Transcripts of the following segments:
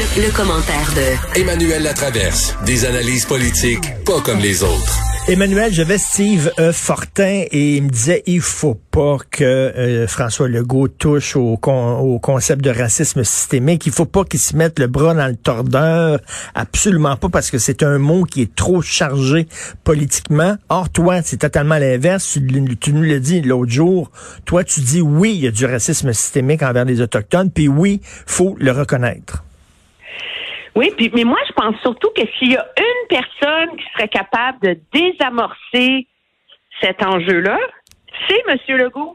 Le, le commentaire de Emmanuel Latraverse. Des analyses politiques pas comme les autres. Emmanuel, j'avais Steve E. Fortin et il me disait il faut pas que euh, François Legault touche au, con- au concept de racisme systémique. Il faut pas qu'il se mette le bras dans le tordeur. Absolument pas parce que c'est un mot qui est trop chargé politiquement. Or, toi, c'est totalement l'inverse. Tu, nous l'as dit l'autre jour. Toi, tu dis oui, il y a du racisme systémique envers les Autochtones. Puis oui, faut le reconnaître. Oui, puis, mais moi, je pense surtout que s'il y a une personne qui serait capable de désamorcer cet enjeu-là, c'est M. Legault.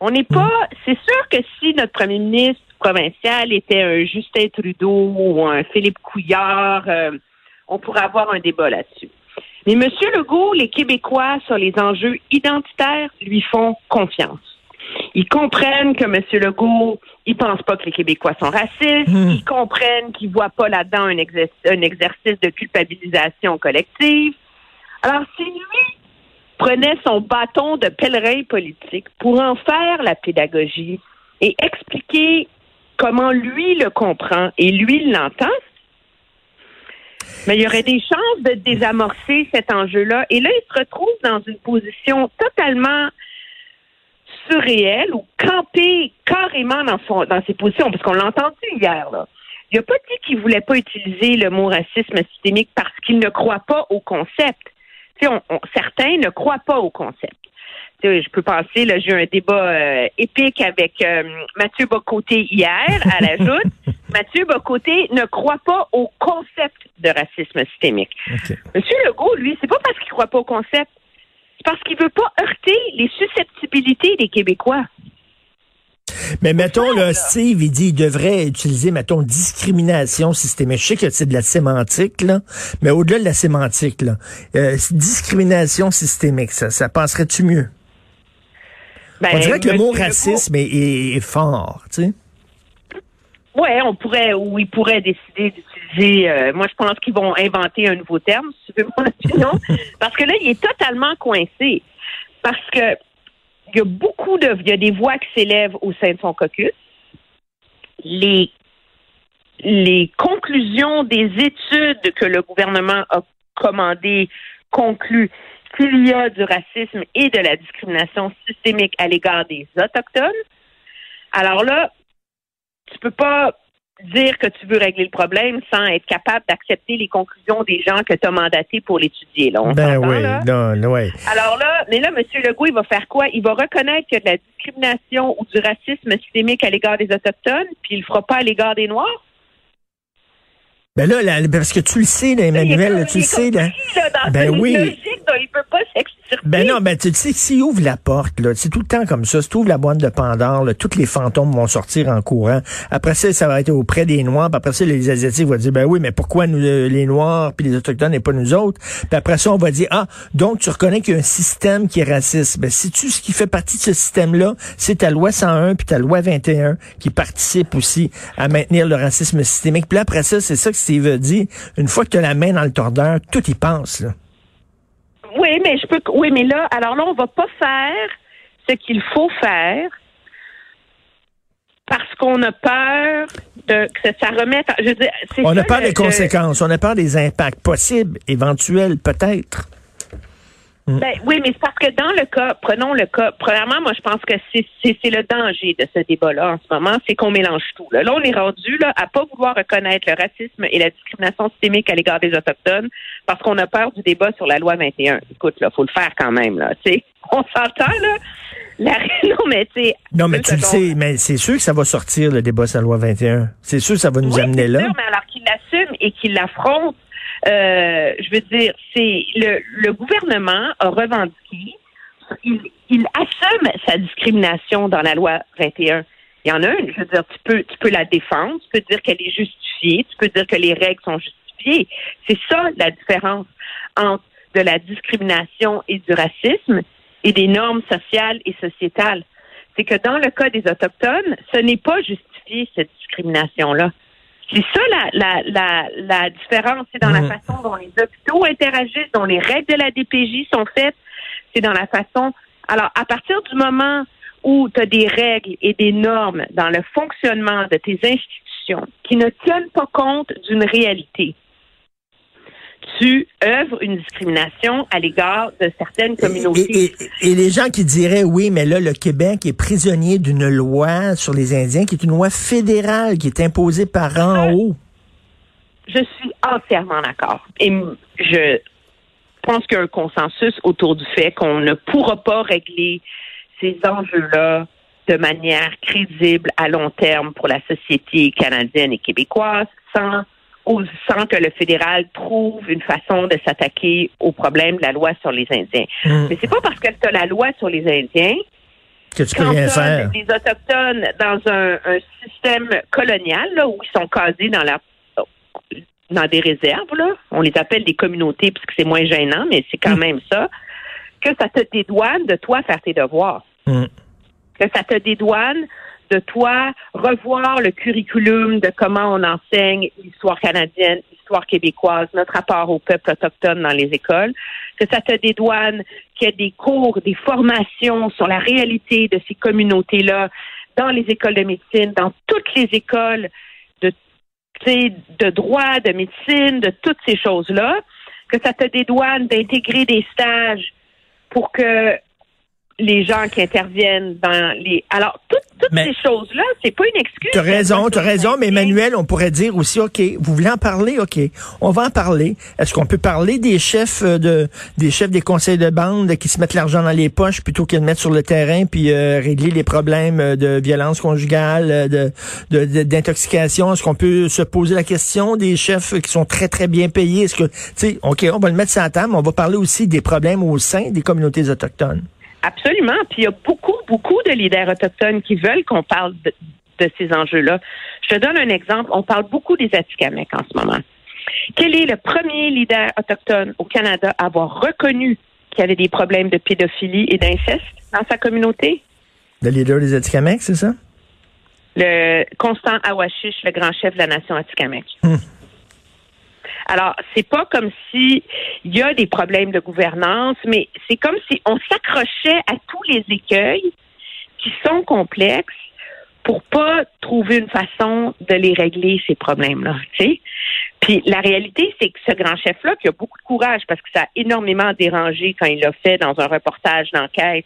On n'est pas. C'est sûr que si notre premier ministre provincial était un Justin Trudeau ou un Philippe Couillard, euh, on pourrait avoir un débat là-dessus. Mais M. Legault, les Québécois sur les enjeux identitaires lui font confiance. Ils comprennent que M. Legault, il pense pas que les Québécois sont racistes. Ils comprennent qu'il voit pas là-dedans un, exer- un exercice de culpabilisation collective. Alors, si lui prenait son bâton de pèlerin politique pour en faire la pédagogie et expliquer comment lui le comprend et lui l'entend, mais il y aurait des chances de désamorcer cet enjeu-là. Et là, il se retrouve dans une position totalement surréelle ou campé carrément dans, son, dans ses positions, parce qu'on l'a entendu hier. Là. Il n'a pas dit qu'il voulait pas utiliser le mot racisme systémique parce qu'il ne croit pas au concept. On- on- certains ne croient pas au concept. Je peux penser, là, j'ai eu un débat euh, épique avec euh, Mathieu Bocoté hier, à la joute. Mathieu Bocoté ne croit pas au concept de racisme systémique. Monsieur Legault, lui, c'est pas parce qu'il croit pas au concept, parce qu'il veut pas heurter les susceptibilités des Québécois. Mais mettons, là, Steve, il dit il devrait utiliser, mettons, discrimination systémique. Je sais que c'est de la sémantique, là, mais au-delà de la sémantique, là, euh, discrimination systémique, ça, ça passerait-tu mieux? Ben, On dirait que le mot racisme est, est- est fort, tu sais. Ouais, on pourrait, ou ils pourraient décider euh, moi, je pense qu'ils vont inventer un nouveau terme, si tu veux mon opinion, parce que là, il est totalement coincé. Parce que il y a beaucoup de, il y a des voix qui s'élèvent au sein de son caucus. Les les conclusions des études que le gouvernement a commandées concluent qu'il y a du racisme et de la discrimination systémique à l'égard des Autochtones. Alors là, tu peux pas dire que tu veux régler le problème sans être capable d'accepter les conclusions des gens que tu as mandatés pour l'étudier. Là, on Ben oui, là? non. Alors là, mais là, M. Legault, il va faire quoi? Il va reconnaître qu'il y a de la discrimination ou du racisme systémique à l'égard des Autochtones, puis il le fera pas à l'égard des Noirs? Ben là, là, parce que tu le sais, là, Emmanuel, là, tu le sais, là. dans Ben oui. logique dont il peut pas s'extirper. Ben non, ben tu le sais, s'il ouvre la porte, là, c'est tout le temps comme ça. Si tu ouvres la boîte de Pandore, là, tous les fantômes vont sortir en courant. Après ça, ça va être auprès des Noirs. Puis après ça, les Asiatiques vont dire, ben oui, mais pourquoi nous, euh, les Noirs puis les Autochtones et pas nous autres? Puis après ça, on va dire, ah, donc tu reconnais qu'il y a un système qui est raciste. Ben, si tu ce qui fait partie de ce système-là, c'est ta loi 101 puis ta loi 21 qui participent aussi à maintenir le racisme systémique. Puis là, après ça, c'est ça que Steve dit. Une fois que tu as la main dans le tordeur, tout y pense, là. Oui, mais je peux. Oui, mais là, alors là, on va pas faire ce qu'il faut faire parce qu'on a peur de que ça remette. Je veux dire, c'est On ça, a peur des conséquences, on a peur des impacts possibles, éventuels, peut-être. Ben, oui, mais c'est parce que dans le cas, prenons le cas, premièrement, moi, je pense que c'est le danger de ce débat-là en ce moment, c'est qu'on mélange tout. Là. Là, on est rendu là, à pas vouloir reconnaître le racisme et la discrimination systémique à l'égard des Autochtones parce qu'on a peur du débat sur la loi 21. Écoute, là, faut le faire quand même, là, tu sais. On s'entend, là? La... Non, mais tu sais. Non, mais tu le sais, mais c'est sûr que ça va sortir, le débat sur la loi 21. C'est sûr que ça va nous Oui, amener là. sûr, mais alors qu'il l'assume et qu'il l'affronte, euh, je veux dire, c'est le, le gouvernement a revendiqué, il, il assume sa discrimination dans la loi 21. Il y en a une, je veux dire, tu peux, tu peux la défendre, tu peux dire qu'elle est justifiée, tu peux dire que les règles sont justifiées. C'est ça la différence entre de la discrimination et du racisme et des normes sociales et sociétales. C'est que dans le cas des Autochtones, ce n'est pas justifié, cette discrimination-là. C'est ça la, la, la, la différence. C'est dans la façon dont les hôpitaux interagissent, dont les règles de la DPJ sont faites. C'est dans la façon. Alors, à partir du moment où tu as des règles et des normes dans le fonctionnement de tes institutions qui ne tiennent pas compte d'une réalité, tu œuvres une discrimination à l'égard de certaines communautés. Et, et- et les gens qui diraient, oui, mais là, le Québec est prisonnier d'une loi sur les Indiens qui est une loi fédérale qui est imposée par en haut. Je suis entièrement d'accord. Et je pense qu'il y a un consensus autour du fait qu'on ne pourra pas régler ces enjeux-là de manière crédible à long terme pour la société canadienne et québécoise sans, au- sans que le fédéral trouve une façon de s'attaquer au problème de la loi sur les Indiens. Hmm. Mais c'est pas parce que tu as la loi sur les Indiens Que tu peux rien faire. des Autochtones dans un, un système colonial là, où ils sont casés dans la dans des réserves, là. on les appelle des communautés parce que c'est moins gênant, mais c'est quand même ça, que ça te dédouane de toi faire tes devoirs. Hmm. Que ça te dédouane de toi revoir le curriculum de comment on enseigne l'histoire canadienne, l'histoire québécoise, notre rapport au peuple autochtone dans les écoles, que ça te dédouane qu'il y ait des cours, des formations sur la réalité de ces communautés-là dans les écoles de médecine, dans toutes les écoles de, de droit, de médecine, de toutes ces choses-là, que ça te dédouane d'intégrer des stages pour que les gens qui interviennent dans les... Alors, toutes, toutes Mais- ces choses-là, c'est pas une excuse. Tu as raison, tu as raison, mais Emmanuel, on pourrait dire aussi, OK, vous voulez en parler? OK, on va en parler. Est-ce qu'on peut parler des chefs euh, de des chefs des conseils de bande qui se mettent l'argent dans les poches plutôt que de mettre sur le terrain puis euh, régler les problèmes euh, de violence conjugale, euh, de- d'intoxication? Est-ce qu'on peut se poser la question des chefs qui sont très, très bien payés? Est-ce que, tu sais, OK, on va le mettre sur la table, mais on va parler aussi des problèmes au sein des communautés autochtones. Absolument. Puis il y a beaucoup, beaucoup de leaders autochtones qui veulent qu'on parle de, de ces enjeux-là. Je te donne un exemple. On parle beaucoup des Atikamekw en ce moment. Quel est le premier leader autochtone au Canada à avoir reconnu qu'il y avait des problèmes de pédophilie et d'inceste dans sa communauté? Le leader des Atikamekw, c'est ça? Le Constant Awashish, le grand chef de la nation Atikamekw. Hmm. Alors, c'est pas comme si il y a des problèmes de gouvernance, mais c'est comme si on s'accrochait à tous les écueils qui sont complexes pour pas trouver une façon de les régler ces problèmes-là. Puis la réalité, c'est que ce grand chef-là, qui a beaucoup de courage parce que ça a énormément dérangé quand il l'a fait dans un reportage d'enquête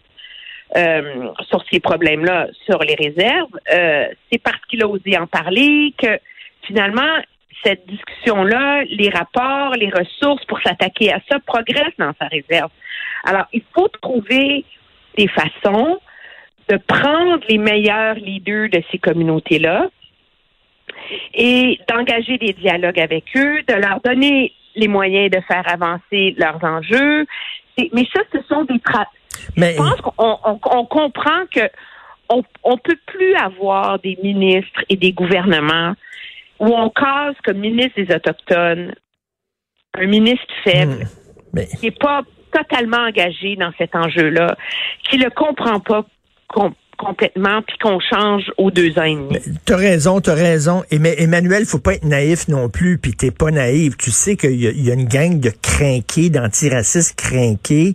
euh, sur ces problèmes-là, sur les réserves, euh, c'est parce qu'il a osé en parler que finalement cette discussion-là, les rapports, les ressources pour s'attaquer à ça progressent dans sa réserve. Alors, il faut trouver des façons de prendre les meilleurs leaders de ces communautés-là et d'engager des dialogues avec eux, de leur donner les moyens de faire avancer leurs enjeux. Mais ça, ce sont des Mais, je pense qu'on on- on comprend que on, on peut plus avoir des ministres et des gouvernements où on case comme ministre des Autochtones un ministre faible, mais qui n'est pas totalement engagé dans cet enjeu-là, qui le comprend pas complètement, puis qu'on change aux deux ans et demi. T'as raison, t'as raison. Et mais Emmanuel, faut pas être naïf non plus, puis t'es pas naïf. Tu sais qu'il y, a- il y a une gang de crinqués, d'antiracistes crinqués,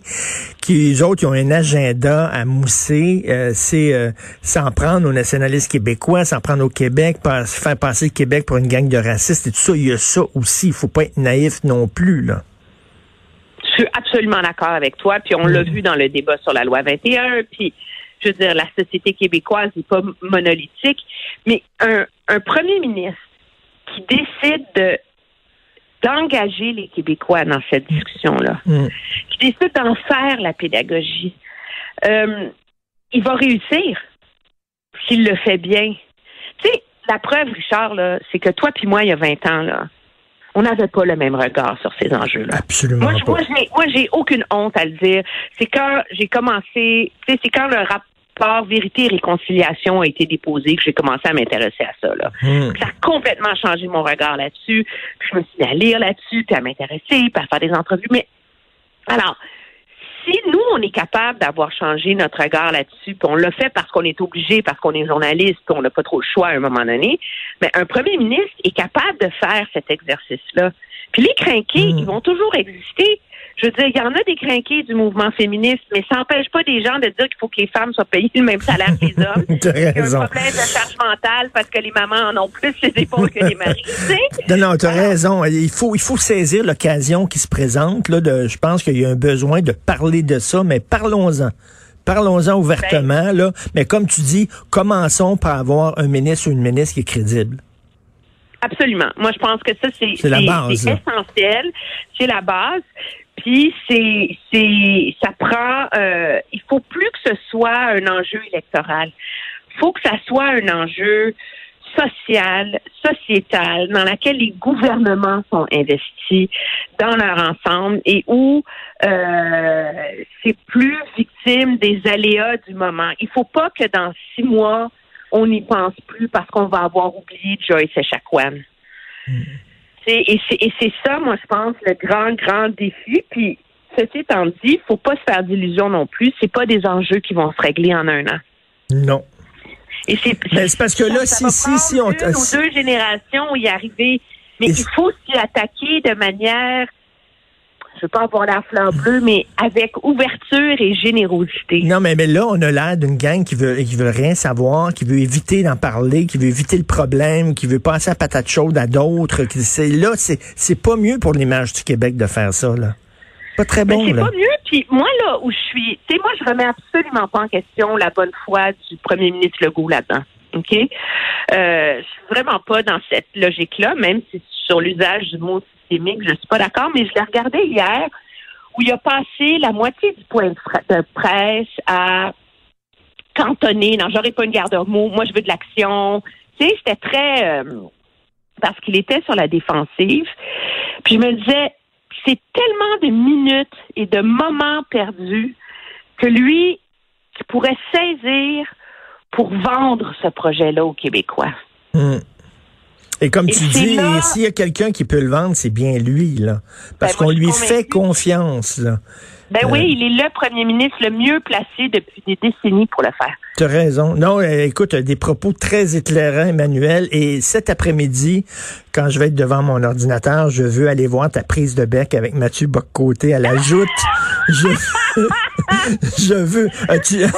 qui eux autres, ils ont un agenda à mousser. Euh, c'est euh, s'en prendre aux nationalistes québécois, s'en prendre au Québec, pas- faire passer le Québec pour une gang de racistes et tout ça. Il y a ça aussi. Il faut pas être naïf non plus là. Je suis absolument d'accord avec toi, puis on l'a vu dans le débat sur la loi 21, puis je veux dire, la société québécoise n'est pas monolithique, mais un, un premier ministre qui décide de d'engager les Québécois dans cette discussion-là, Mm. qui décide d'en faire la pédagogie, euh, il va réussir s'il le fait bien. Tu sais, la preuve, Richard, c'est que toi puis moi, il y a 20 ans, là, on n'avait pas le même regard sur ces enjeux-là. Absolument Moi, je- pas. moi, j'ai, moi, j'ai aucune honte à le dire. C'est quand j'ai commencé, tu sais, c'est quand le rap- rapport Vérité et Réconciliation a été déposé, que j'ai commencé à m'intéresser à ça. Là. Hmm. Ça a complètement changé mon regard là-dessus. Je me suis mis à lire là-dessus, puis à m'intéresser, puis à faire des entrevues. Mais alors, si nous, on est capable d'avoir changé notre regard là-dessus, puis on l'a fait parce qu'on est obligé, parce qu'on est journaliste, puis on n'a pas trop le choix à un moment donné, mais un premier ministre est capable de faire cet exercice-là. Puis les crinqués, Mm. ils vont toujours exister. Je veux dire, il y en a des crinqués du mouvement féministe, mais ça n'empêche pas des gens de dire qu'il faut que les femmes soient payées le même salaire que les hommes. Il y a un problème de charge mentale parce que les mamans en ont plus les épaules que les maris. Non, non, tu as raison. Il faut, il faut saisir l'occasion qui se présente. Là, de, je pense qu'il y a un besoin de parler de ça, mais parlons-en. Parlons-en ouvertement, là. Mais comme tu dis, commençons par avoir un ministre ou une ministre qui est crédible. Absolument. Moi, je pense que ça, c'est essentiel. C'est la base. Puis c'est c'est ça prend. Euh, il faut plus que ce soit un enjeu électoral. Il faut que ça soit un enjeu social, sociétal, dans lequel les gouvernements sont investis dans leur ensemble et où euh, c'est plus victime des aléas du moment. Il faut pas que dans six mois, on n'y pense plus parce qu'on va avoir oublié Joyce Echaquan. C'est- Et c'est et c'est ça, moi, je pense, le grand, grand défi. Puis, ceci étant dit, faut pas se faire d'illusions non plus. C'est pas des enjeux qui vont se régler en un an. Non. Et c'est parce que là, ça si, va si, si on... une ou deux générations y arriver. Mais Et il faut s'y attaquer de manière, je veux pas avoir la fleur bleue, mais avec ouverture et générosité. Non, mais, mais là, on a l'air d'une gang qui veut, qui veut rien savoir, qui veut éviter d'en parler, qui veut éviter le problème, qui veut passer à patate chaude à d'autres. C'est, là, c'est, c'est pas mieux pour l'image du Québec de faire ça, là. Pas très Mais bon, c'est là. pas mieux. Puis moi, là où je suis, tu sais, moi, je remets absolument pas en question la bonne foi du premier ministre Legault là-dedans. OK? Euh, je suis vraiment pas dans cette logique-là, même si sur l'usage du mot systémique, je suis pas d'accord, mais je l'ai regardé hier où il a passé la moitié du point de, presse à cantonner, non, j'aurais pas une garde mot, moi je veux de l'action. Tu sais, c'était très euh, parce qu'il était sur la défensive. Puis je me disais, c'est tellement de minutes et de moments perdus que lui, pourrait saisir pour vendre ce projet-là aux Québécois. Hum. Et comme Et tu dis, s'il y a quelqu'un qui peut le vendre, c'est bien lui, là. Parce Ben, qu'on je lui fait confiance, là. Ben Euh. oui, il est le premier ministre le mieux placé depuis des décennies pour le faire. Tu as raison. Non, euh, écoute, euh, des propos très éclairants, Emmanuel. Et cet après-midi, quand je vais être devant mon ordinateur, je veux aller voir ta prise de bec avec Mathieu Boccoté à la joute. Je, je veux. As-tu- Ça,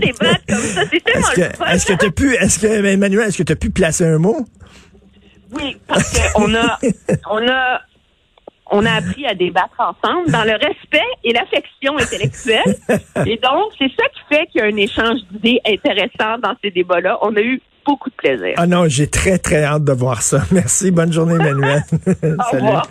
des blagues comme ça, c'est tellement Est-ce que, tu as pu, est-ce que, Emmanuel, est-ce que tu as pu placer un mot? Oui, parce qu'on a, on a, on a appris à débattre ensemble dans le respect et l'affection intellectuelle. Et donc, c'est ça qui fait qu'il y a un échange d'idées intéressant dans ces débats-là. On a eu beaucoup de plaisir. Ah non, j'ai très, très hâte de voir ça. Merci. Bonne journée, Emmanuel. Au revoir.